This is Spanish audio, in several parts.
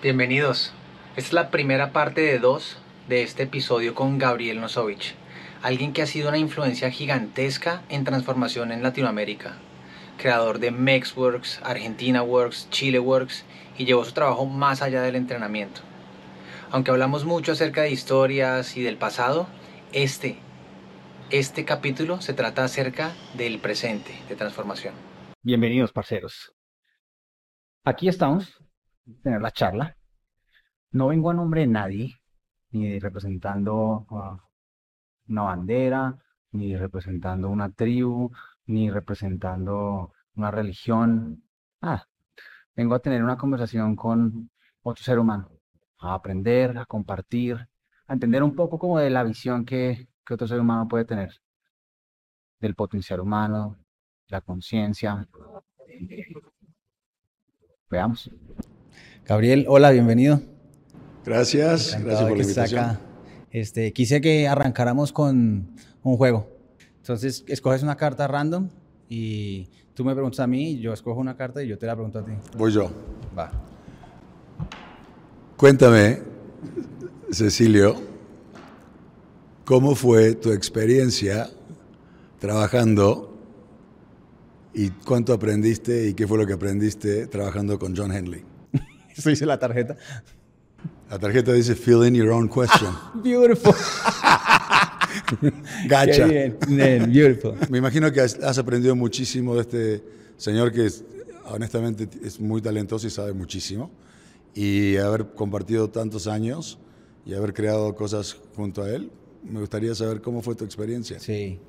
Bienvenidos. Esta es la primera parte de dos de este episodio con Gabriel Nosovich, alguien que ha sido una influencia gigantesca en transformación en Latinoamérica, creador de Mexworks, Argentina Works, Chile Works y llevó su trabajo más allá del entrenamiento. Aunque hablamos mucho acerca de historias y del pasado, este, este capítulo se trata acerca del presente de transformación. Bienvenidos, parceros. Aquí estamos, tener la charla. No vengo a nombre de nadie, ni representando una bandera, ni representando una tribu, ni representando una religión. Ah, vengo a tener una conversación con otro ser humano, a aprender, a compartir, a entender un poco como de la visión que, que otro ser humano puede tener, del potencial humano, la conciencia. Veamos. Gabriel, hola, bienvenido. Gracias, Encantado gracias por la invitación. acá. Este, quise que arrancáramos con un juego. Entonces, escoges una carta random y tú me preguntas a mí, yo escojo una carta y yo te la pregunto a ti. Voy yo. Va. Cuéntame, Cecilio, ¿cómo fue tu experiencia trabajando y cuánto aprendiste y qué fue lo que aprendiste trabajando con John Henley? Eso dice la tarjeta. La tarjeta dice fill in your own question. Beautiful. Gacha. Qué bien. Bien, beautiful. Me imagino que has, has aprendido muchísimo de este señor que es, honestamente es muy talentoso y sabe muchísimo. Y haber compartido tantos años y haber creado cosas junto a él, me gustaría saber cómo fue tu experiencia. Sí,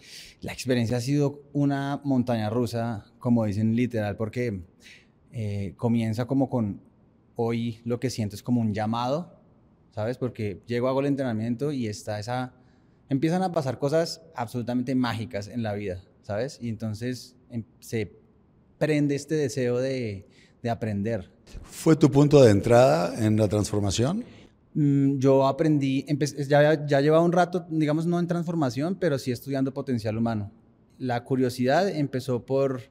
la experiencia ha sido una montaña rusa, como dicen literal, porque eh, comienza como con hoy lo que siento es como un llamado, ¿sabes? Porque llego, hago el entrenamiento y está esa... Empiezan a pasar cosas absolutamente mágicas en la vida, ¿sabes? Y entonces em- se prende este deseo de, de aprender. ¿Fue tu punto de entrada en la transformación? Mm, Yo aprendí, empe- ya, ya llevaba un rato, digamos, no en transformación, pero sí estudiando potencial humano. La curiosidad empezó por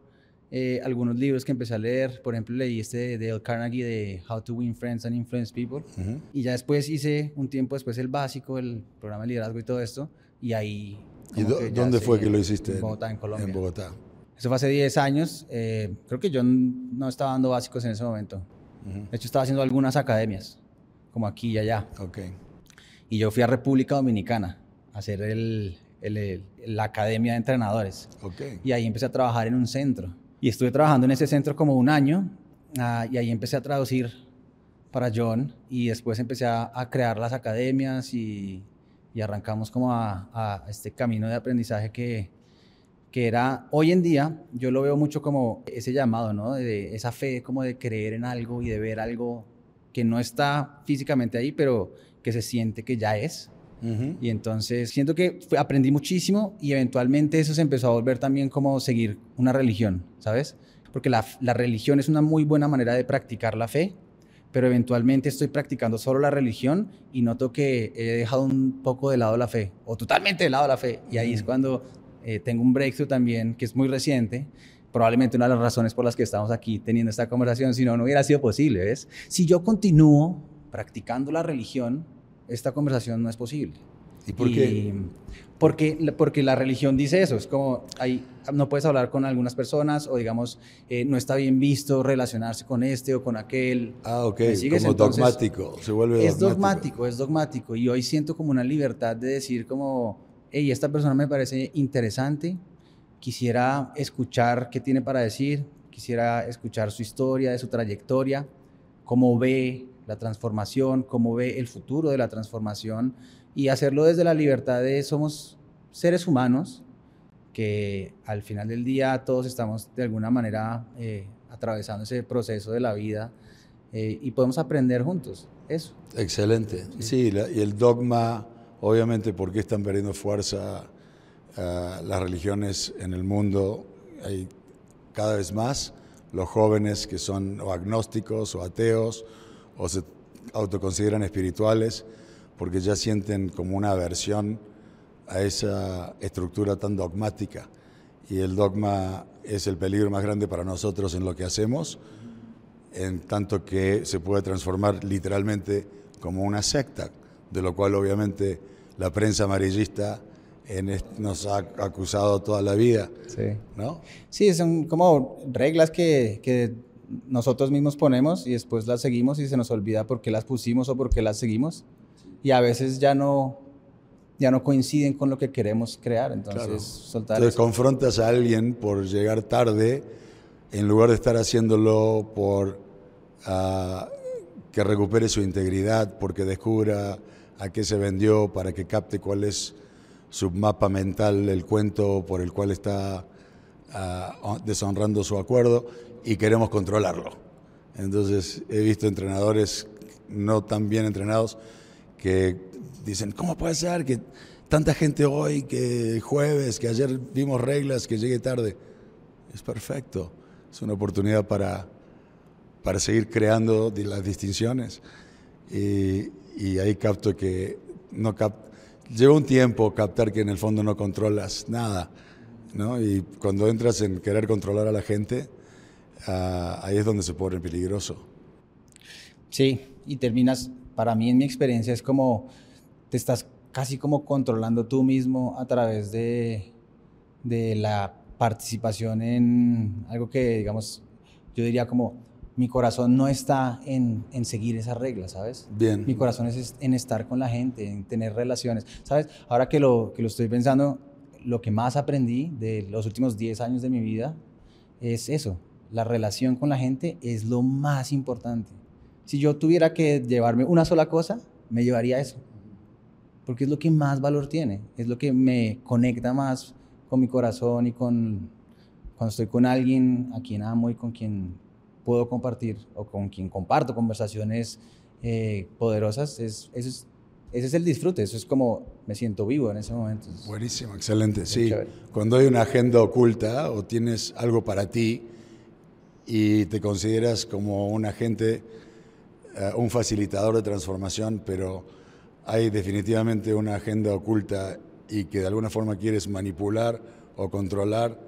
eh, algunos libros que empecé a leer. Por ejemplo, leí este de Dale Carnegie de How to Win Friends and Influence People. Ujú. Y ya después hice un tiempo después el básico, el programa de liderazgo y todo esto. Y ahí... ¿Y dónde fue que lo hiciste? En Bogotá, en Colombia. En Bogotá. Eso fue hace 10 años. eh, creo que yo no estaba dando básicos en ese momento. Ujú. De hecho, estaba haciendo algunas academias, como aquí y allá. Ok. Y yo fui a República Dominicana a hacer el, el- el- la academia de entrenadores. Ok. Y ahí empecé a trabajar en un centro. Y estuve trabajando en ese centro como un año. ah, y ahí empecé a traducir para John. Y después empecé a, crear las academias y, arrancamos como a, a este camino de aprendizaje que, que era, hoy en día, yo lo veo mucho como ese llamado, ¿no? De esa fe, como de creer en algo y de ver algo que no está físicamente ahí, pero que se siente que ya es. Y entonces siento que fue- aprendí muchísimo y eventualmente eso se empezó a volver también como seguir una religión, ¿sabes? Porque la, la religión es una muy buena manera de practicar la fe, pero eventualmente estoy practicando solo la religión y noto que he dejado un poco de lado la fe, o totalmente de lado la fe. Y ahí es cuando eh, tengo un breakthrough también, que es muy reciente, probablemente una de las razones por las que estamos aquí teniendo esta conversación, si no, no hubiera sido posible, ¿ves? Si yo continúo practicando la religión, esta conversación no es posible. ¿Y por qué? Porque, porque la religión dice eso, es como, ahí no puedes hablar con algunas personas o digamos, eh, no está bien visto relacionarse con este o con aquel. Ah, ok. Como Entonces, dogmático. Se vuelve Es dogmático, es dogmático. Y hoy siento como una libertad de decir como, hey, esta persona me parece interesante, quisiera escuchar qué tiene para decir, quisiera escuchar su historia, de su trayectoria, cómo ve la transformación, cómo ve el futuro de la transformación y hacerlo desde la libertad de somos seres humanos que al final del día todos estamos de alguna manera eh, atravesando ese proceso de la vida eh, y podemos aprender juntos. Eso. Excelente. Sí, la- y el dogma, obviamente, porque están perdiendo fuerza ah, las religiones en el mundo? Hay cada vez más los jóvenes que son o agnósticos o ateos o se autoconsideran espirituales porque ya sienten como una aversión a esa estructura tan dogmática. Y el dogma es el peligro más grande para nosotros en lo que hacemos en tanto que se puede transformar literalmente como una secta, de lo cual obviamente la prensa amarillista nos ha acusado toda la vida. Sí. ¿no? Sí, son como reglas que, que, nosotros mismos ponemos y después las seguimos y se nos olvida por qué las pusimos o por qué las seguimos. Y a veces ya no, ya no coinciden con lo que queremos crear. Entonces, soltar Entonces confrontas a alguien por llegar tarde en lugar de estar haciéndolo por ah, que recupere su integridad, porque descubra a qué se vendió, para que capte cuál es su mapa mental, el cuento por el cual está deshonrando su acuerdo y queremos controlarlo. Entonces he visto entrenadores no tan bien entrenados que dicen, ¿cómo puede ser que tanta gente hoy, que jueves, que ayer vimos reglas, que llegue tarde? Es perfecto, es una oportunidad para, para seguir creando las distinciones. Y, y ahí capto que no lleva un tiempo captar que en el fondo no controlas nada, ¿no? Y cuando entras en querer controlar a la gente, ah, ahí es donde se pone peligroso. Sí, y terminas, para mí en mi experiencia es como, te estás casi como controlando tú mismo a través de, de la participación en algo que, digamos, yo diría como mi corazón no está en, en, seguir esas reglas, ¿sabes? Bien. Mi corazón es en estar con la gente, en tener relaciones, ¿sabes? Ahora que lo, que lo estoy pensando, lo que más aprendí de los últimos 10 años de mi vida es eso, la relación con la gente es lo más importante. Si yo tuviera que llevarme una sola cosa, me llevaría eso, porque es lo que más valor tiene, es lo que me conecta más con mi corazón y con cuando estoy con alguien a quien amo y con quien puedo compartir o con quien comparto conversaciones eh, poderosas, es, ese es el disfrute, eso es como me siento vivo en ese momento. Buenísimo, excelente, sí. Cuando hay una agenda oculta o tienes algo para ti y te consideras como un agente, eh, un facilitador de transformación, pero hay definitivamente una agenda oculta y que de alguna forma quieres manipular o controlar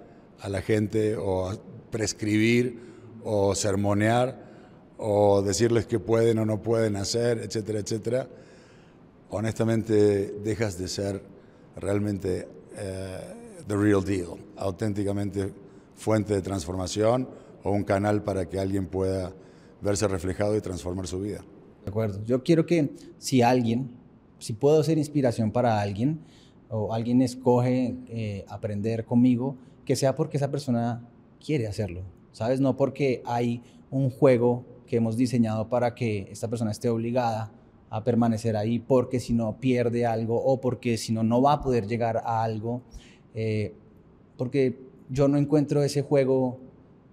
a la gente o prescribir o sermonear o decirles que pueden o no pueden hacer, etcétera, etcétera, honestamente dejas de ser realmente eh, the real deal, auténticamente fuente de transformación o un canal para que alguien pueda verse reflejado y transformar su vida. De acuerdo. Yo quiero que si alguien, si puedo ser inspiración para alguien o alguien escoge eh, aprender conmigo, que sea porque esa persona quiere hacerlo, ¿sabes? No porque hay un juego que hemos diseñado para que esta persona esté obligada a permanecer ahí porque si no pierde algo o porque si no no va a poder llegar a algo. Eh, porque yo no encuentro ese juego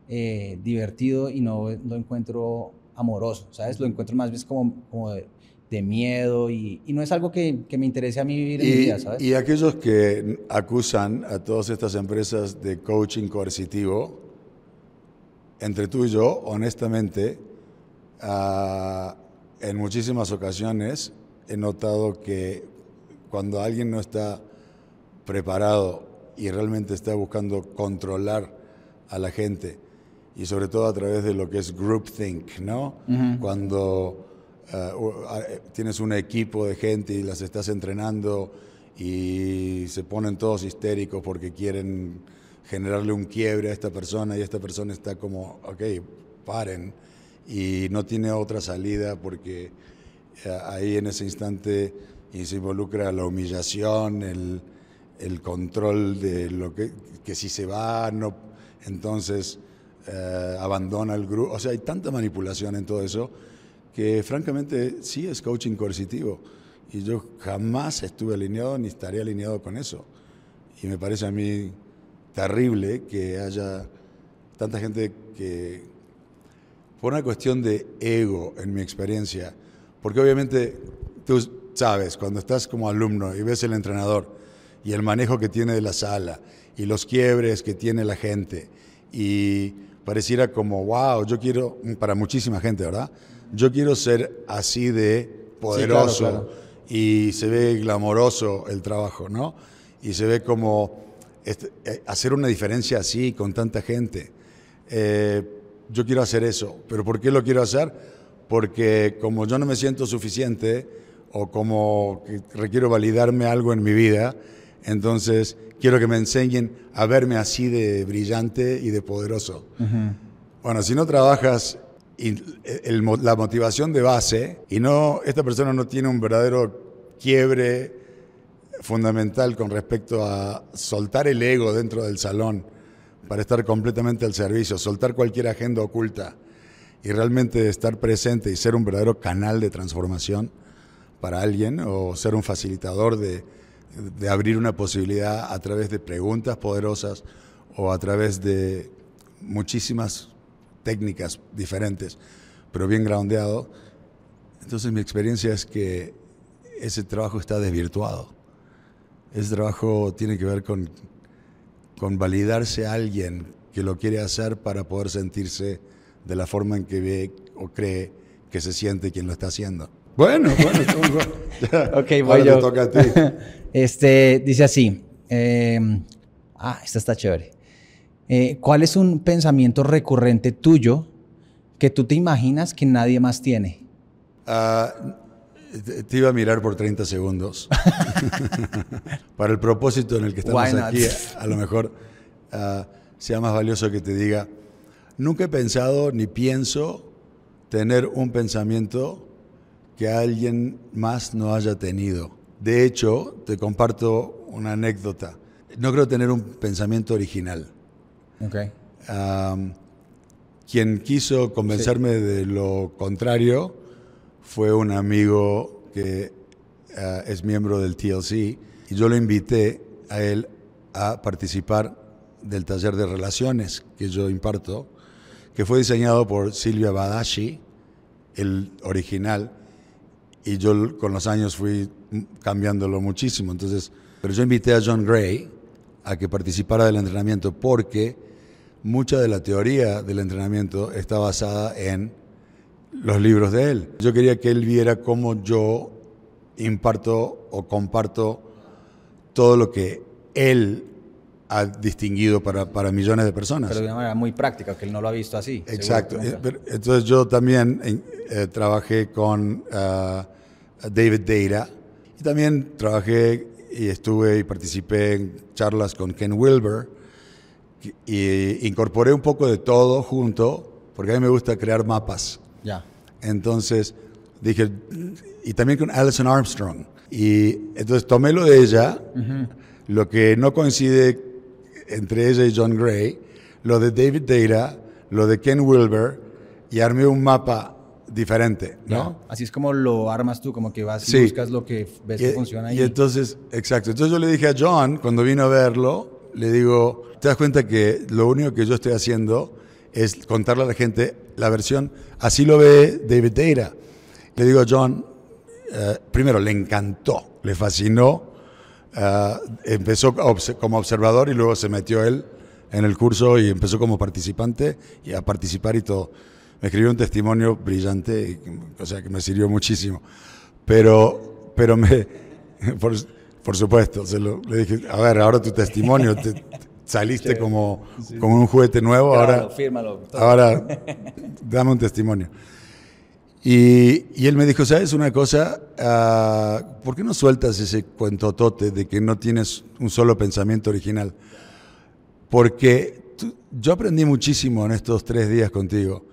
eh, divertido y no lo encuentro amoroso, ¿sabes? Lo encuentro más bien como, como de, miedo y, y, no es algo que, que, me interese a mí vivir en mi vida, ¿sabes? Y aquellos que acusan a todas estas empresas de coaching coercitivo, entre tú y yo, honestamente, ah, en muchísimas ocasiones he notado que cuando alguien no está preparado y realmente está buscando controlar a la gente, y sobre todo a través de lo que es groupthink, ¿no? Cuando ah, tienes un equipo de gente y las estás entrenando y se ponen todos histéricos porque quieren generarle un quiebre a esta persona y esta persona está como, ok, paren, y no tiene otra salida porque eh, ahí en ese instante se involucra la humillación, el, el, control de lo que, que si se va, no, entonces eh, abandona el grupo. O sea, hay tanta manipulación en todo eso que francamente sí es coaching coercitivo. Y yo jamás estuve alineado ni estaré alineado con eso. Y me parece a mí terrible que haya tanta gente que, por una cuestión de ego, en mi experiencia, porque obviamente tú sabes, cuando estás como alumno y ves el entrenador y el manejo que tiene de la sala y los quiebres que tiene la gente y pareciera como, wow, yo quiero, para muchísima gente, ¿verdad? Yo quiero ser así de poderoso y se ve glamoroso el trabajo, ¿no? Y se ve como este, eh, hacer una diferencia así con tanta gente. Eh, yo quiero hacer eso. ¿Pero por qué lo quiero hacer? Porque como yo no me siento suficiente o como requiero validarme algo en mi vida, entonces quiero que me enseñen a verme así de brillante y de poderoso. Bueno, si no trabajas el- la motivación de base y no esta persona no tiene un verdadero quiebre fundamental con respecto a soltar el ego dentro del salón para estar completamente al servicio, soltar cualquier agenda oculta y realmente estar presente y ser un verdadero canal de transformación para alguien o ser un facilitador de, abrir una posibilidad a través de preguntas poderosas o a través de muchísimas técnicas diferentes, pero bien groundeado. Entonces mi experiencia es que ese trabajo está desvirtuado. Ese trabajo tiene que ver con, con validarse a alguien que lo quiere hacer para poder sentirse de la forma en que ve o cree que se siente quien lo está haciendo. Bueno, bueno, tú- ya. Ok, voy Ahora yo. te toca a ti. Este, dice así. eh, ah, esta está chévere. Eh, ¿Cuál es un pensamiento recurrente tuyo que tú te imaginas que nadie más tiene? Ah, te, iba a mirar por 30 segundos. Para el propósito en el que estamos aquí, a lo mejor ah, sea más valioso que te diga, nunca he pensado ni pienso tener un pensamiento que alguien más no haya tenido. De hecho, te comparto una anécdota. No creo tener un pensamiento original. Ok. Am, quien quiso convencerme de lo contrario fue un amigo que ah, es miembro del TLC y yo lo invité a él a participar del taller de relaciones que yo imparto, que fue diseñado por Silvia Badashi, el original, y yo con los años fui cambiándolo muchísimo. Entonces, pero yo invité a John Gray a que participara del entrenamiento porque mucha de la teoría del entrenamiento está basada en los libros de él. Yo quería que él viera cómo yo imparto o comparto todo lo que él ha distinguido para, para millones de personas. Pero de una manera muy práctica, que él no lo ha visto así. Exacto. Eh, Entonces yo también en- eh, trabajé con ah, David Deira y también trabajé y estuve y participé en charlas con Ken Wilber y incorporé un poco de todo junto porque a mí me gusta crear mapas. Ya. Entonces dije, y también con Alison Armstrong. Y entonces tomé lo de ella, lo que no coincide entre ella y John Gray, lo de David Deira, lo de Ken Wilber, y armé un mapa diferente, ¿no? ¿no? Así es como lo armas tú, como que vas y Sí. buscas lo que ves que funciona y ahí. entonces, exacto. Entonces yo le dije a John, cuando vino a verlo, le digo, ¿te das cuenta que lo único que yo estoy haciendo es contarle a la gente la versión, así lo ve David Deira? Le digo a John, eh, primero, le encantó, le fascinó, eh, empezó como observador y luego se metió él en el curso y empezó como participante y a participar y todo. Me escribió un testimonio brillante, y, o sea, que me sirvió muchísimo. Pero, pero me, por, por supuesto, se lo, le dije, a ver, ahora tu testimonio, te- saliste como, como un juguete nuevo, ahora, fírmalo. todo. ahora dame un testimonio. Y, y él me dijo, ¿sabes una cosa? Ah, ¿Por qué no sueltas ese cuentotote de que no tienes un solo pensamiento original? Porque tú- yo aprendí muchísimo en estos tres días contigo.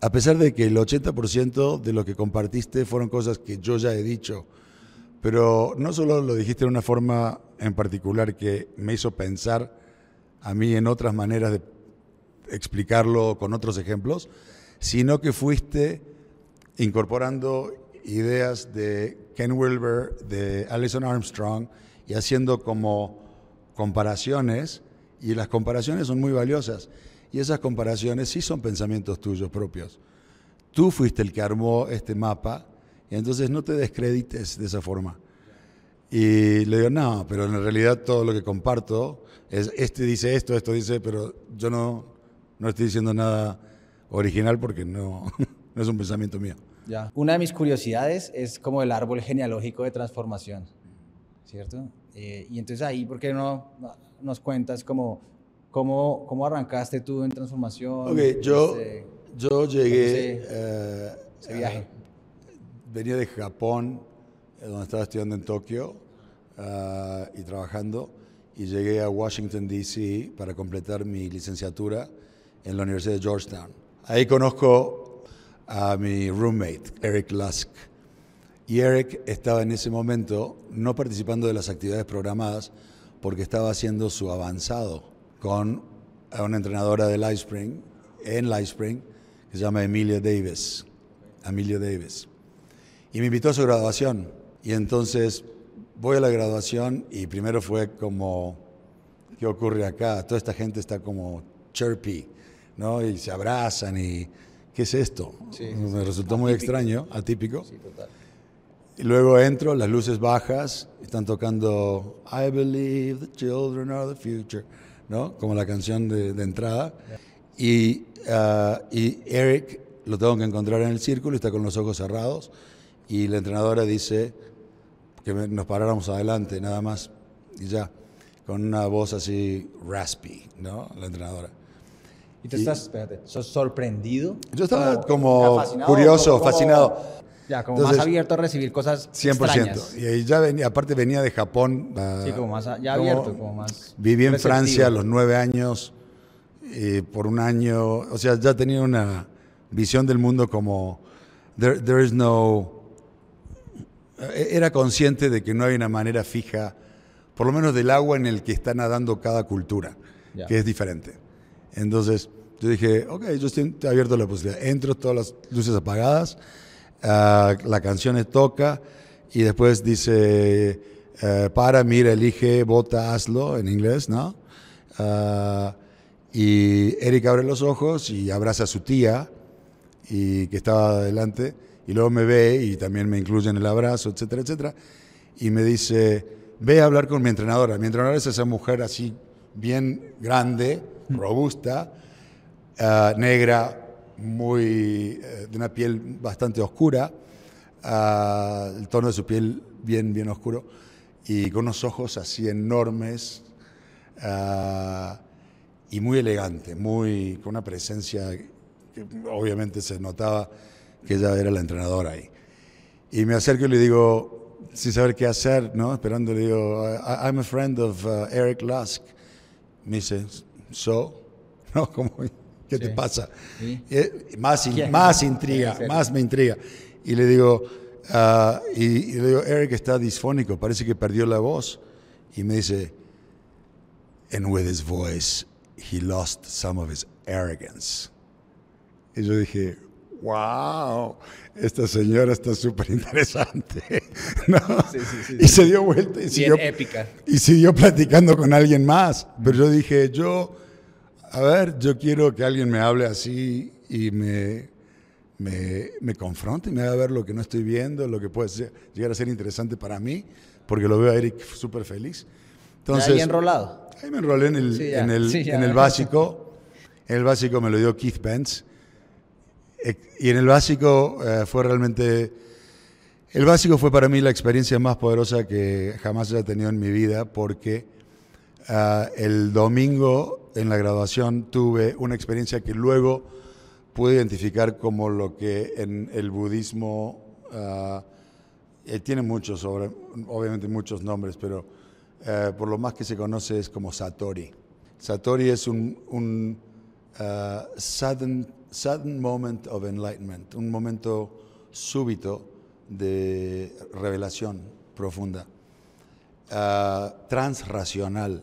A pesar de que el 80% de lo que compartiste fueron cosas que yo ya he dicho, pero no solo lo dijiste de una forma en particular que me hizo pensar a mí en otras maneras de explicarlo con otros ejemplos, sino que fuiste incorporando ideas de Ken Wilber, de Alison Armstrong y haciendo como comparaciones, y las comparaciones son muy valiosas, y esas comparaciones sí son pensamientos tuyos propios. Tú fuiste el que armó este mapa, y entonces no te descredites de esa forma. Y le digo, no, pero en realidad todo lo que comparto es, este dice esto, esto dice, pero yo no, no estoy diciendo nada original porque no, no es un pensamiento mío. Ya. Una de mis curiosidades es como el árbol genealógico de transformación, ¿cierto? Eh, y entonces ahí, ¿por qué no no- nos cuentas como ¿Cómo, ¿Cómo arrancaste tú en transformación? Ok, yo, Este, yo llegué... ese- eh, ese viaje. eh, venía de Japón, eh, donde estaba estudiando en Tokio ah, y trabajando, y llegué a Washington, D.C. para completar mi licenciatura en la Universidad de Georgetown. Ahí conozco a mi roommate, Eric Lusk. Y Eric estaba en ese momento no participando de las actividades programadas porque estaba haciendo su avanzado con una entrenadora de Live Spring, en Live Spring, que se llama Emilia Davis. Amelia Davis. Y me invitó a su graduación. Y entonces voy a la graduación y primero fue como, ¿qué ocurre acá? Toda esta gente está como chirpy, ¿no? Y se abrazan y, ¿qué es esto? Sí, me resultó muy extraño, atípico. Sí, total. Y luego entro, las luces bajas, están tocando I believe the children are the future, ¿no? Como la canción de, de entrada. Y, ah, y Eric lo tengo que encontrar en el círculo, está con los ojos cerrados. Y la entrenadora dice que nos paráramos adelante, nada más. Y ya, con una voz así raspy, ¿no? La entrenadora. ¿Y tú estás, espérate, sos sorprendido? Yo estaba ¿O como fascinado? curioso, ¿Como- fascinado. Ya, como Entonces, más abierto a recibir cosas 100%. extrañas. Y ahí ya venía, aparte venía de Japón. ah, Sí, como más ya como- abierto, como más Viví en receptivo. Francia a los nueve años, eh, por un año, o sea, ya tenía una visión del mundo como, there, there is no, era consciente de que no hay una manera fija, por lo menos del agua en el que está nadando cada cultura, que es diferente. Entonces, yo dije, ok, yo estoy abierto a la posibilidad. Entro, todas las luces apagadas, ah, la canción toca y después dice, eh, para, mira, elige, vota, hazlo, en inglés, ¿no? Ah, y Eric abre los ojos y abraza a su tía, y que estaba adelante, y luego me ve y también me incluye en el abrazo, etcétera, etcétera, y me dice, ve a hablar con mi entrenadora. Mi entrenadora es esa mujer así, bien grande, robusta, ah, negra, muy, eh, de una piel bastante oscura, ah, el tono de su piel bien, bien oscuro, y con unos ojos así enormes, ah, y muy elegante, muy, con una presencia que obviamente se notaba que ella era la entrenadora ahí. Y me acerco y le digo, sin saber qué hacer, ¿no? Esperando, le digo, "I- I'm a friend of uh, Eric Lusk. Me dice, ¿so? ¿No? Como, ¿Qué te Sí. pasa? Sí. Eh, más, in- más intriga, más me intriga. Y le digo, ah, y, y le digo, Eric está disfónico, parece que perdió la voz. Y me dice, and with his voice, he lost some of his arrogance. Y yo dije, wow, esta señora está súper interesante. ¿no? Sí, sí, sí, y se dio vuelta y Bien siguió, épica. y siguió platicando con alguien más. Pero yo dije, yo, a ver, yo quiero que alguien me hable así y me, me, me confronte, me haga ver lo que no estoy viendo, lo que puede ser- llegar a ser interesante para mí, porque lo veo a Eric súper feliz. Entonces, ahí enrolado. Ahí me enrolé en el, Sí, en el, sí, en el básico. En el básico me lo dio Keith Pence. Eh, Y en el básico eh, fue realmente... El básico fue para mí la experiencia más poderosa que jamás haya tenido en mi vida porque ah, el domingo en la graduación tuve una experiencia que luego pude identificar como lo que en el budismo ah, eh, tiene muchos, sobre- obviamente muchos nombres, pero eh, por lo más que se conoce es como Satori. Satori es un, un ah, sudden, sudden moment of enlightenment, un momento súbito de revelación profunda, ah, transracional.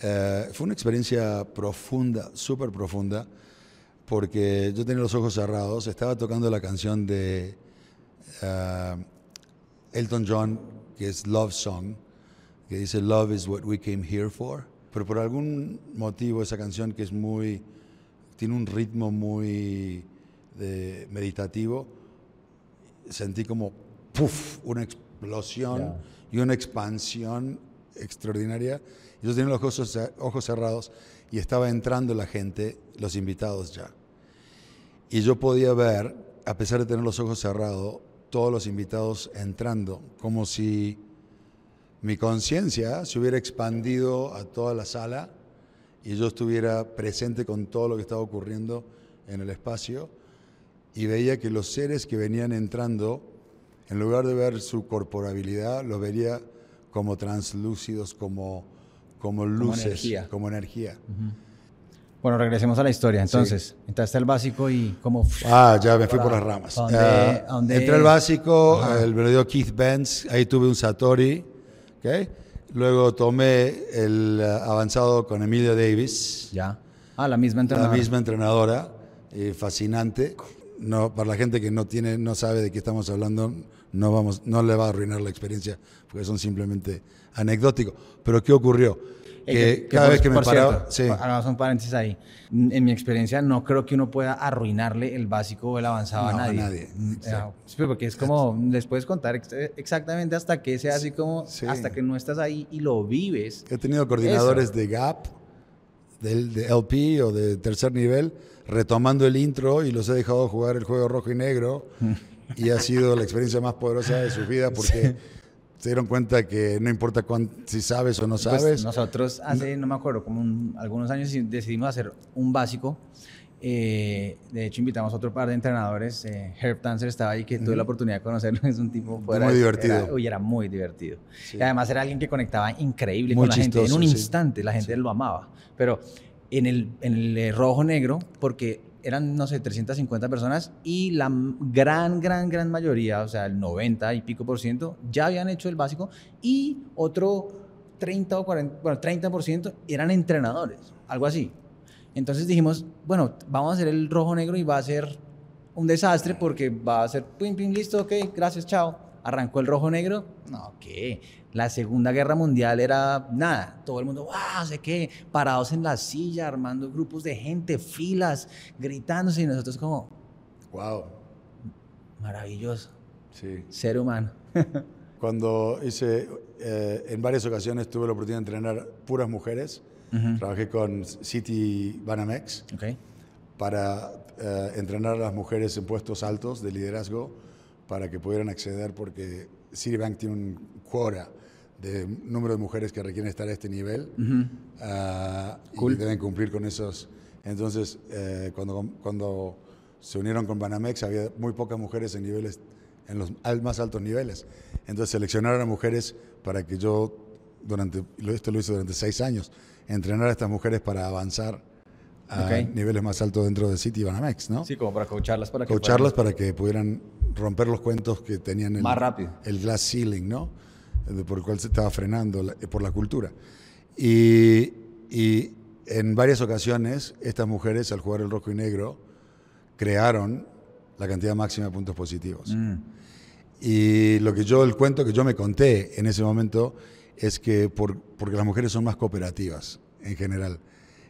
Eh, fue una experiencia profunda, súper profunda, porque yo tenía los ojos cerrados, estaba tocando la canción de ah, Elton John, que es Love Song, que dice Love is what we came here for. Pero por algún motivo esa canción que es muy, tiene un ritmo muy de- meditativo, sentí como puff, una explosión y una expansión extraordinaria. Yo tenía los ojos, ojos cerrados y estaba entrando la gente, los invitados ya. Y yo podía ver, a pesar de tener los ojos cerrados, todos los invitados entrando, como si mi conciencia se hubiera expandido a toda la sala y yo estuviera presente con todo lo que estaba ocurriendo en el espacio y veía que los seres que venían entrando, en lugar de ver su corporabilidad, los vería como translúcidos, como, como luces, energía. como energía. Bueno, regresemos a la historia. Entonces, entraste al básico y cómo... Ah, ya me fui por las ramas. ¿a dónde- Ah, a dónde- Entré al básico, Ajá. el me lo dio Keith Benz, ahí tuve un Satori, ¿ok? Luego tomé el ah, avanzado con Emilia Davis, Ya. Ah, la misma la entrenadora. misma entrenadora, eh, fascinante. No, para la gente que no tiene, no sabe de qué estamos hablando, no vamos, no le va a arruinar la experiencia, porque son simplemente anecdóticos. Pero ¿qué ocurrió? Eh, Que, cada por- vez que me paraba, cierto, sí. Hagamos un paréntesis ahí. En mi experiencia, no creo que uno pueda arruinarle el básico o el avanzado No, a a nadie. nadie, Mm, exacto. eh, sí, porque es como, les puedes contar ex- exactamente hasta que sea así como, Sí. hasta que no estás ahí y lo vives. He tenido coordinadores Eso. de Gap, del, de LP o de tercer nivel, retomando el intro y los he dejado jugar el juego rojo y negro. y ha sido la experiencia más poderosa de su vida porque se dieron cuenta que no importa cuán- si sabes o no Pues sabes. nosotros hace, no me acuerdo, como un- algunos años decidimos hacer un básico. Eh, de hecho, invitamos a otro par de entrenadores. Eh, Herb Tanzer estaba ahí, que tuve la oportunidad de conocerlo. Es un tipo fuera Muy divertido. Era, uy, era muy divertido. Sí. Y además era alguien que conectaba increíble Muy con la gente. En un sí. instante la gente Sí. lo amaba. Pero en el, en el eh, rojo-negro, porque eran, no sé, 350 personas y la gran, gran, gran mayoría, o sea, el 90 y pico por ciento, ya habían hecho el básico y otro 30 o 40, bueno, 30% eran entrenadores, algo así. Entonces dijimos, bueno, vamos a hacer el rojo-negro y va a ser un desastre porque va a ser, pim, pim, listo, ok, gracias, chao. Arrancó el rojo-negro, no, ¿qué? La Segunda Guerra Mundial era nada, todo el mundo, wow, sé qué, parados en la silla, armando grupos de gente, filas, gritándose y nosotros como, Wow. maravilloso, Sí. ser humano. Cuando hice, eh, en varias ocasiones tuve la oportunidad de entrenar puras mujeres. Trabajé con City Banamex. Para eh, entrenar a las mujeres en puestos altos de liderazgo para que pudieran acceder porque Citibank tiene un quota de número de mujeres que requieren estar a este nivel Ujú. ah, Cool. y deben cumplir con esos. Entonces, eh, cuando, cuando se unieron con Banamex había muy pocas mujeres en niveles en los más altos niveles. Entonces seleccionaron a mujeres para que yo durante esto lo hice durante seis años entrenar a estas mujeres para avanzar a Ok. niveles más altos dentro de City y Banamex, ¿no? Sí, como para coacharlas para que Coacharlas para que pudieran romper los cuentos que tenían el, Más rápido. el glass ceiling, ¿no? Por el cual se estaba frenando la- por la cultura. Y, y en varias ocasiones, estas mujeres, al jugar el rojo y negro, crearon la cantidad máxima de puntos positivos. Mm. Y lo que yo, el cuento que yo me conté en ese momento es que por, porque las mujeres son más cooperativas en general.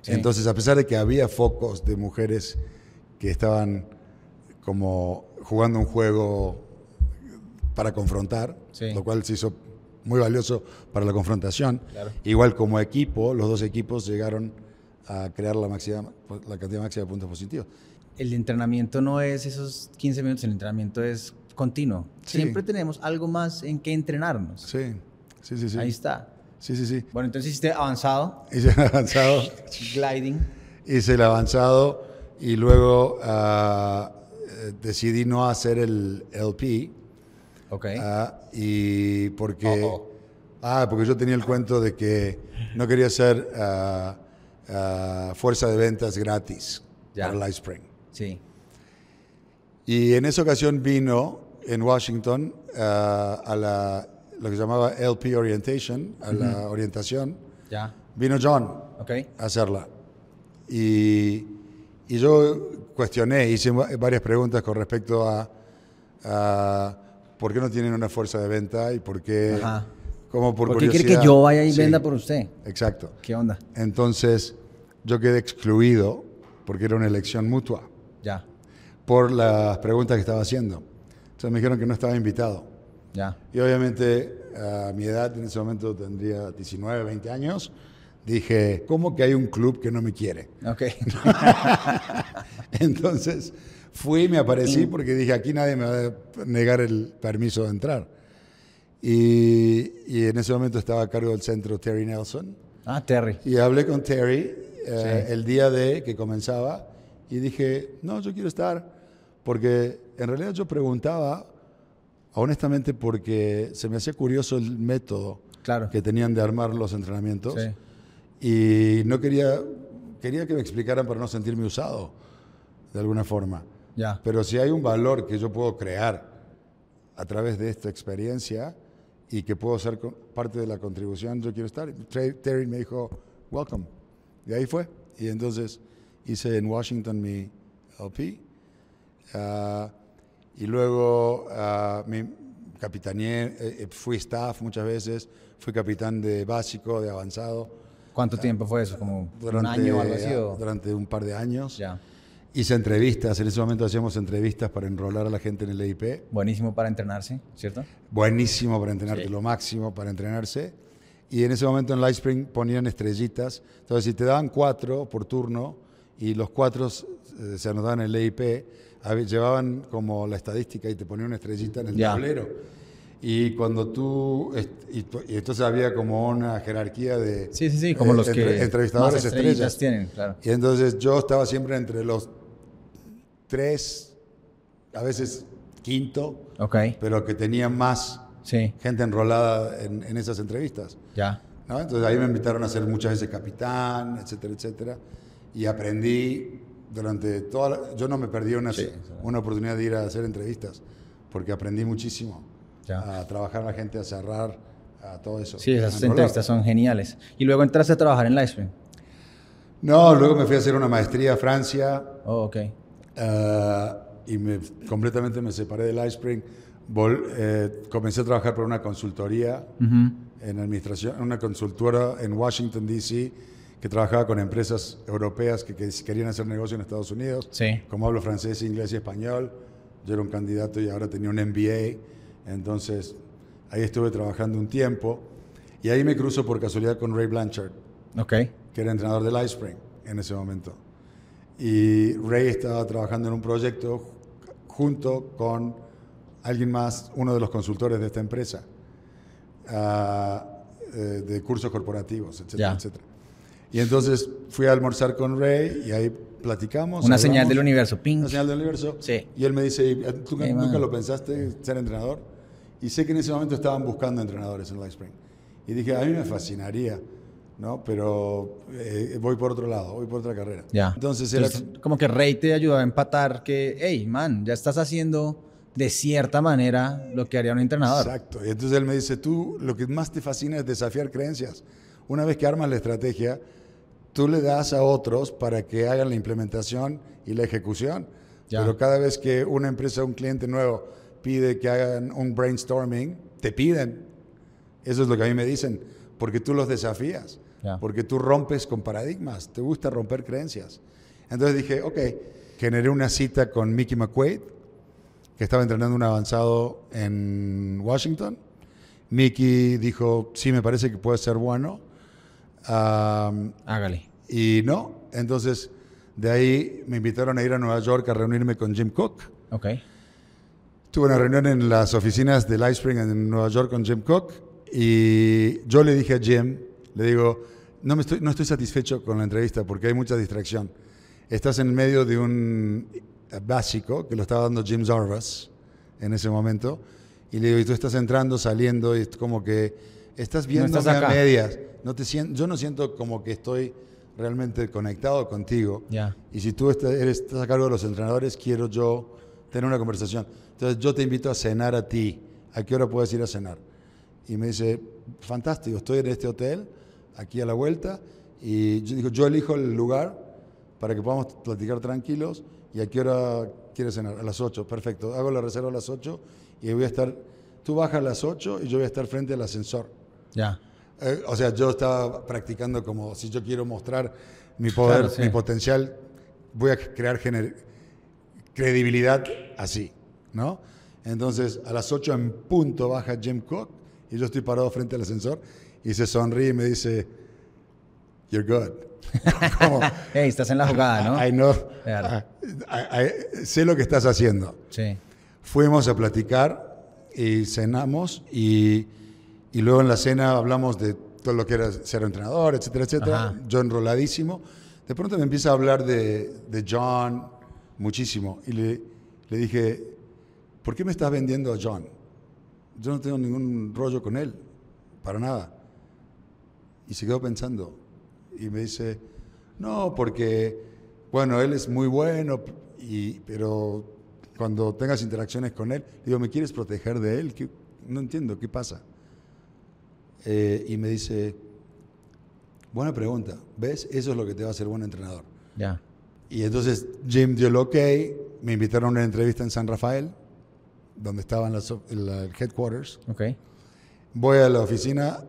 Sí. Entonces, a pesar de que había focos de mujeres que estaban como jugando un juego para confrontar, Sí. lo cual se hizo muy valioso para la confrontación. Claro. Igual como equipo, los dos equipos llegaron a crear la, máxima, la cantidad máxima de puntos positivos. El entrenamiento no es esos 15 minutos, el entrenamiento es continuo. Sí. Siempre tenemos algo más en que entrenarnos. Sí, sí, sí. sí. Ahí está. Sí, sí, sí. Bueno, entonces hiciste avanzado, Hice el avanzado, gliding. hice el avanzado y luego ah, eh, decidí no hacer el LP. Ok. ah, y porque, Oh, ah, porque yo tenía el cuento de que no quería hacer ah, ah, fuerza de ventas gratis Ya. para Spring. Sí. Y en esa ocasión vino en Washington ah, a la, lo que se llamaba LP Orientation, a la orientación. Ya. Vino John Ok. a hacerla. Y, y yo cuestioné, hice va- varias preguntas con respecto a, a por qué no tienen una fuerza de venta y por qué, Ajá. como por ¿Por qué quiere que yo vaya y Sí, venda por usted? Exacto. ¿Qué onda? Entonces yo quedé excluido porque era una elección mutua Ya. por las preguntas que estaba haciendo. Entonces me dijeron que no estaba invitado. Ya. Y obviamente a mi edad en ese momento tendría 19, 20 años. Dije, ¿cómo que hay un club que no me quiere? Ok. Entonces fui y me aparecí porque dije, aquí nadie me va a negar el permiso de entrar. Y, y en ese momento estaba a cargo del centro Terry Nelson. Ah, Terry. Y hablé con Terry eh, el día de que comenzaba y dije, no, yo quiero estar, porque en realidad yo preguntaba, honestamente, porque se me hacía curioso el método Claro. que tenían de armar los entrenamientos Sí. Y no quería, quería que me explicaran para no sentirme usado, de alguna forma. Ya. Pero si hay un valor que yo puedo crear a través de esta experiencia y que puedo ser parte de la contribución, yo quiero estar. Terry me dijo, welcome. Y ahí fue. Y entonces hice en Washington mi LP. ah, y luego ah, me capitaneé, eh, eh, fui staff muchas veces, fui capitán de básico, de avanzado. ¿Cuánto tiempo fue eso? ¿Como un Durante, año o algo así? o- durante un par de años. Ya. Hice entrevistas, en ese momento hacíamos entrevistas para enrolar a la gente en el EIP. Buenísimo para entrenarse, ¿cierto? Buenísimo para entrenarte, Sí. lo máximo para entrenarse. Y en ese momento en Lightspring ponían estrellitas. Entonces, si te daban cuatro por turno y los cuatro eh, se anotaban en el EIP, llevaban como la estadística y te ponían una estrellita en el Ya. tablero. Y cuando tú. Y, entonces había como una jerarquía de. Sí, sí, sí, como eh, los entre- que entrevistadores más estrellas. tienen, claro. Y entonces yo estaba siempre entre los tres, a veces quinto, Ok, pero que tenía más sí, gente enrolada en, en esas entrevistas. ya. ¿no? Entonces ahí me invitaron a ser muchas veces capitán, etcétera, etcétera. Y aprendí durante toda la- Yo no me perdí una, Sí. una oportunidad de ir a hacer entrevistas, porque aprendí muchísimo. Ya. A trabajar a la gente, a cerrar, a todo eso. Sí, esas enrolar. entrevistas son geniales. Y luego entraste a trabajar en Livestream. No, luego me fui a hacer una maestría a Francia, Oh, ok. Ah, y me, completamente me separé del iSpring. Vol- eh, comencé a trabajar por una consultoría Ujú. en administración, una consultora en Washington, D.C., que trabajaba con empresas europeas que, que querían hacer negocio en Estados Unidos. Sí. Como hablo francés, inglés y español, yo era un candidato y ahora tenía un MBA. Entonces, ahí estuve trabajando un tiempo. Y ahí me cruzo por casualidad con Ray Blanchard que era entrenador del iSpring en ese momento. Y Ray estaba trabajando en un proyecto ju- junto con alguien más, uno de los consultores de esta empresa, ah, eh, de cursos corporativos, etcétera, etcétera. Y entonces fui a almorzar con Ray y ahí platicamos. Una señal del universo. Ping. Una señal del universo. Sí. Y él me dice, "¿Y ¿tú Hey, nunca man. lo pensaste ser entrenador? Y sé que en ese momento estaban buscando entrenadores en Lightspring. Y dije, a mí me fascinaría, ¿no? Pero eh, voy por otro lado, voy por otra carrera. Ya. Entonces era... Entonces, como que Rey te ayudó a empatar que, hey, man, ya estás haciendo de cierta manera lo que haría un entrenador. Exacto. Y entonces él me dice, tú lo que más te fascina es desafiar creencias. Una vez que armas la estrategia, tú le das a otros para que hagan la implementación y la ejecución. Ya. Pero cada vez que una empresa, un cliente nuevo pide que hagan un brainstorming, te piden. Eso es lo que a mí me dicen, porque tú los desafías, porque tú rompes con paradigmas, te gusta romper creencias. Entonces dije, ok, generé una cita con Mickey McQuaid, que estaba entrenando un avanzado en Washington. Mickey dijo, sí, me parece que puede ser bueno. Am, Hágale. y no, entonces de ahí me invitaron a ir a Nueva York a reunirme con Jim Cook. Ok. Tuve una reunión en las oficinas de Lightspring en Nueva York con Jim Cook y yo le dije a Jim, le digo, no, me estoy, no estoy satisfecho con la entrevista porque hay mucha distracción. Estás en medio de un básico que lo estaba dando Jim Zarvas en ese momento y le digo, y tú estás entrando, saliendo y es como que estás viendo estás a medias. No te yo no siento como que estoy realmente conectado contigo. Ya. Y si tú estás, eres- estás a cargo de los entrenadores, quiero yo tener una conversación. Entonces yo te invito a cenar a ti. ¿A qué hora puedes ir a cenar? Y me dice, fantástico, estoy en este hotel, aquí a la vuelta. Y yo digo, yo elijo el lugar para que podamos platicar tranquilos. ¿Y a qué hora quieres cenar? A las 8, perfecto. Hago la reserva a las 8 y voy a estar, tú bajas a las 8 y yo voy a estar frente al ascensor. Ya. Eh, o sea, yo estaba practicando como si yo quiero mostrar mi poder, Claro, sí. mi potencial, voy a crear gener- credibilidad así, ¿no? Entonces, a las 8 en punto baja Jim Cook y yo estoy parado frente al ascensor y se sonríe y me dice, You're good. Como, Hey, estás en la jugada, ¿no? I know, Claro. I- I- sé lo que estás haciendo. Sí. Fuimos a platicar y cenamos y, y luego en la cena hablamos de todo lo que era ser entrenador, etcétera, etcétera. Ajá. Yo enroladísimo. De pronto me empieza a hablar de, de John muchísimo. Y le, le dije, ¿por qué me estás vendiendo a John? Yo no tengo ningún rollo con él, para nada. Y se quedó pensando. Y me dice, no, porque, bueno, él es muy bueno, y, pero cuando tengas interacciones con él, digo, ¿me quieres proteger de él? ¿Qué- No entiendo, ¿qué pasa? Eh, y me dice, buena pregunta, ¿ves? Eso es lo que te va a hacer buen entrenador. Ya. Y entonces Jim dio el ok, me invitaron a una entrevista en San Rafael, donde estaban las, el headquarters. Ok. Voy a la oficina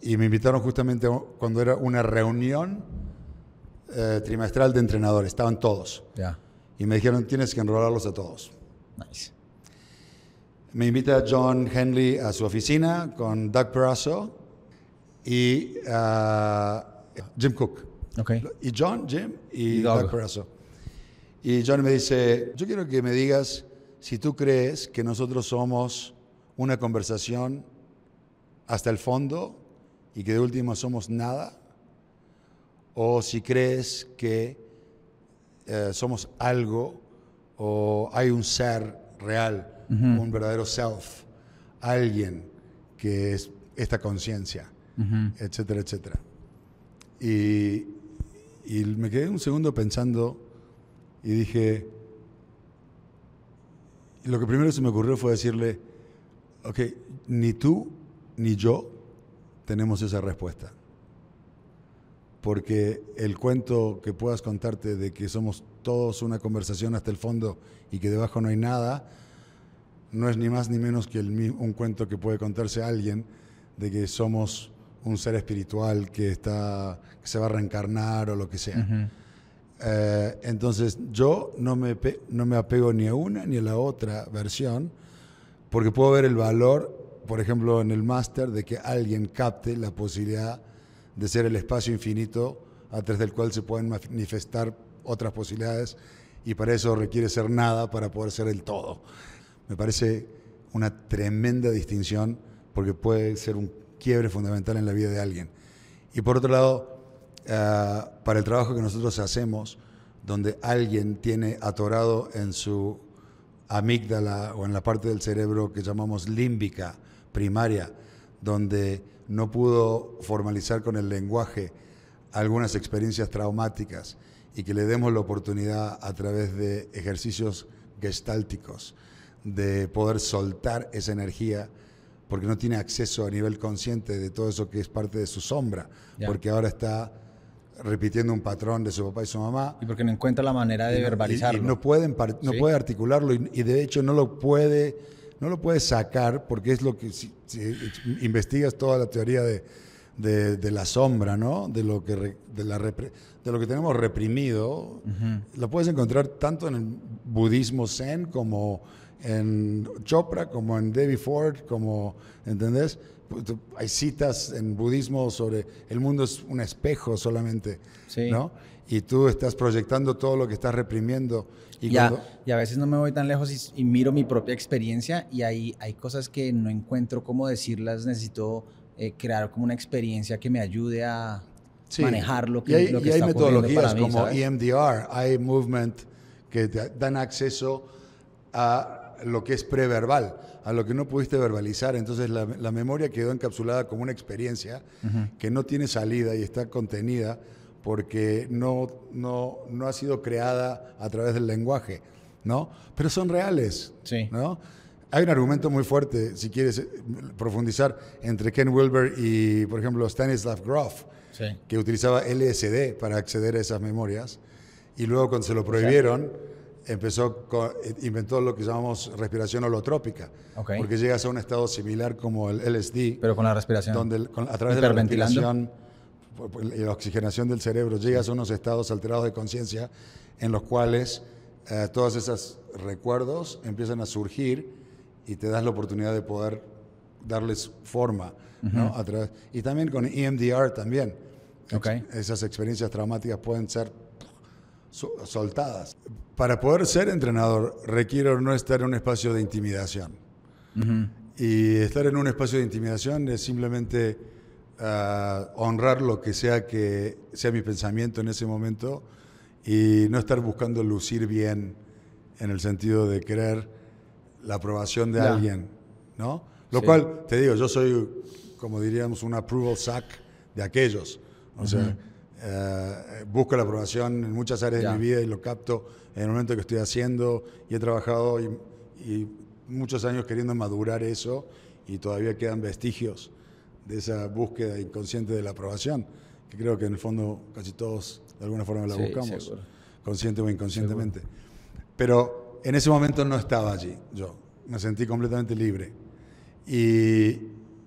y me invitaron justamente cuando era una reunión eh, trimestral de entrenadores, estaban todos. Ya. Y me dijeron, tienes que enrolarlos a todos. Nice. Me invita John Henley a su oficina con Doug Perazzo y ah, Jim Cook. Ok. Y John, Jim y, Y Doug. Y John me dice, yo quiero que me digas si tú crees que nosotros somos una conversación hasta el fondo y que de última somos nada, o si crees que eh, somos algo o hay un ser real, un verdadero self, alguien que es esta conciencia, etcétera, etcétera. Y, y me quedé un segundo pensando y dije, lo que primero se me ocurrió fue decirle, ok, ni tú ni yo tenemos esa respuesta. Porque el cuento que puedas contarte de que somos todos una conversación hasta el fondo y que debajo no hay nada, no es ni más ni menos que un cuento que puede contarse a alguien de que somos un ser espiritual que, está, que se va a reencarnar o lo que sea. Eh, entonces yo no me, no me apego ni a una ni a la otra versión porque puedo ver el valor, por ejemplo, en el máster de que alguien capte la posibilidad de ser el espacio infinito a través del cual se pueden manifestar otras posibilidades y para eso requiere ser nada para poder ser el todo. Me parece una tremenda distinción porque puede ser un quiebre fundamental en la vida de alguien. Y por otro lado, eh, para el trabajo que nosotros hacemos, donde alguien tiene atorado en su amígdala o en la parte del cerebro que llamamos límbica primaria, donde no pudo formalizar con el lenguaje algunas experiencias traumáticas y que le demos la oportunidad a través de ejercicios gestálticos de poder soltar esa energía porque no tiene acceso a nivel consciente de todo eso que es parte de su sombra, porque ahora está repitiendo un patrón de su papá y su mamá Y porque no encuentra la manera de y no- y- verbalizarlo. Y, no, pueden no Sí. puede articularlo y, de hecho no lo puede, no lo puede sacar porque es lo que si, si investigas toda la teoría de, de- de la sombra, ¿no? De lo que re- de, la repre- de lo que tenemos reprimido, lo puedes encontrar tanto en el budismo zen como en Chopra, como en Debbie Ford, como, ¿entendés? Pues, Hay citas en budismo sobre el mundo es un espejo solamente, Sí. ¿no? Y tú estás proyectando todo lo que estás reprimiendo. Y Y a, cuando- y a veces no me voy tan lejos y, y miro mi propia experiencia y ahí hay cosas que no encuentro cómo decirlas. Necesito eh, crear como una experiencia que me ayude a Sí. manejar lo que, y hay, lo que y hay está ocurriendo metodologías mí, como ¿sabes? EMDR, hay movement que te dan acceso a lo que es preverbal, a lo que no pudiste verbalizar. Entonces la, la memoria quedó encapsulada como una experiencia que no tiene salida y está contenida porque no, no, no ha sido creada a través del lenguaje, ¿no? Pero son reales, Sí. ¿no? Hay un argumento muy fuerte, si quieres eh, profundizar, entre Ken Wilber y, por ejemplo, Stanislav Grof, Sí. que utilizaba LSD para acceder a esas memorias. Y luego cuando se lo prohibieron, empezó con- inventó lo que llamamos respiración holotrópica, Ok. porque llegas a un estado similar como el LSD, Pero con la respiración. donde con- a través de la respiración y la oxigenación del cerebro llegas a unos estados alterados de conciencia en los cuales eh, todos esos recuerdos empiezan a surgir y te das la oportunidad de poder darles forma, ¿no? A través- y también con EMDR también. Ex- Esas experiencias traumáticas pueden ser soltadas. Para poder ser entrenador requiero no estar en un espacio de intimidación. Ujú. Y estar en un espacio de intimidación es simplemente ah, honrar lo que sea que sea mi pensamiento en ese momento y no estar buscando lucir bien en el sentido de querer la aprobación de alguien, ¿no? Lo Sí. cual, te digo, yo soy, como diríamos, un approval sack de aquellos. O sea, eh, busco la aprobación en muchas áreas Ya. de mi vida y lo capto en el momento que estoy haciendo y he trabajado y, y muchos años queriendo madurar eso y todavía quedan vestigios de esa búsqueda inconsciente de la aprobación, que creo que en el fondo casi todos de alguna forma la Sí, buscamos, seguro. consciente o inconscientemente. Pero en ese momento no estaba allí yo, me sentí completamente libre. Y,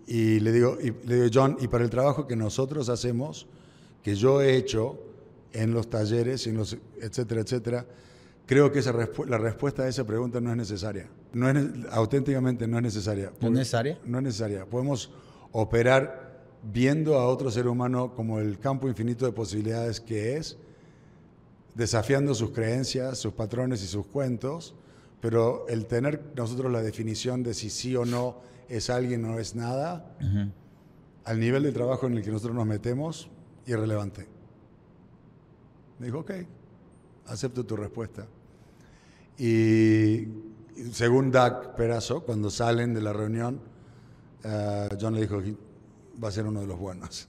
y le, digo, y le digo, John, y para el trabajo que nosotros hacemos, que yo he hecho en los talleres, en los, etcétera, etcétera, creo que esa respu- la respuesta a esa pregunta no es necesaria. No es, auténticamente no es necesaria. ¿No es necesaria? No es necesaria. Podemos operar viendo a otro ser humano como el campo infinito de posibilidades que es, desafiando sus creencias, sus patrones y sus cuentos, pero el tener nosotros la definición de si sí o no es alguien o no es nada, al nivel de trabajo en el que nosotros nos metemos, irrelevante. Me dijo, ok, acepto tu respuesta. Y según Doug Perazo, cuando salen de la reunión, eh, John le dijo, va a ser uno de los buenos.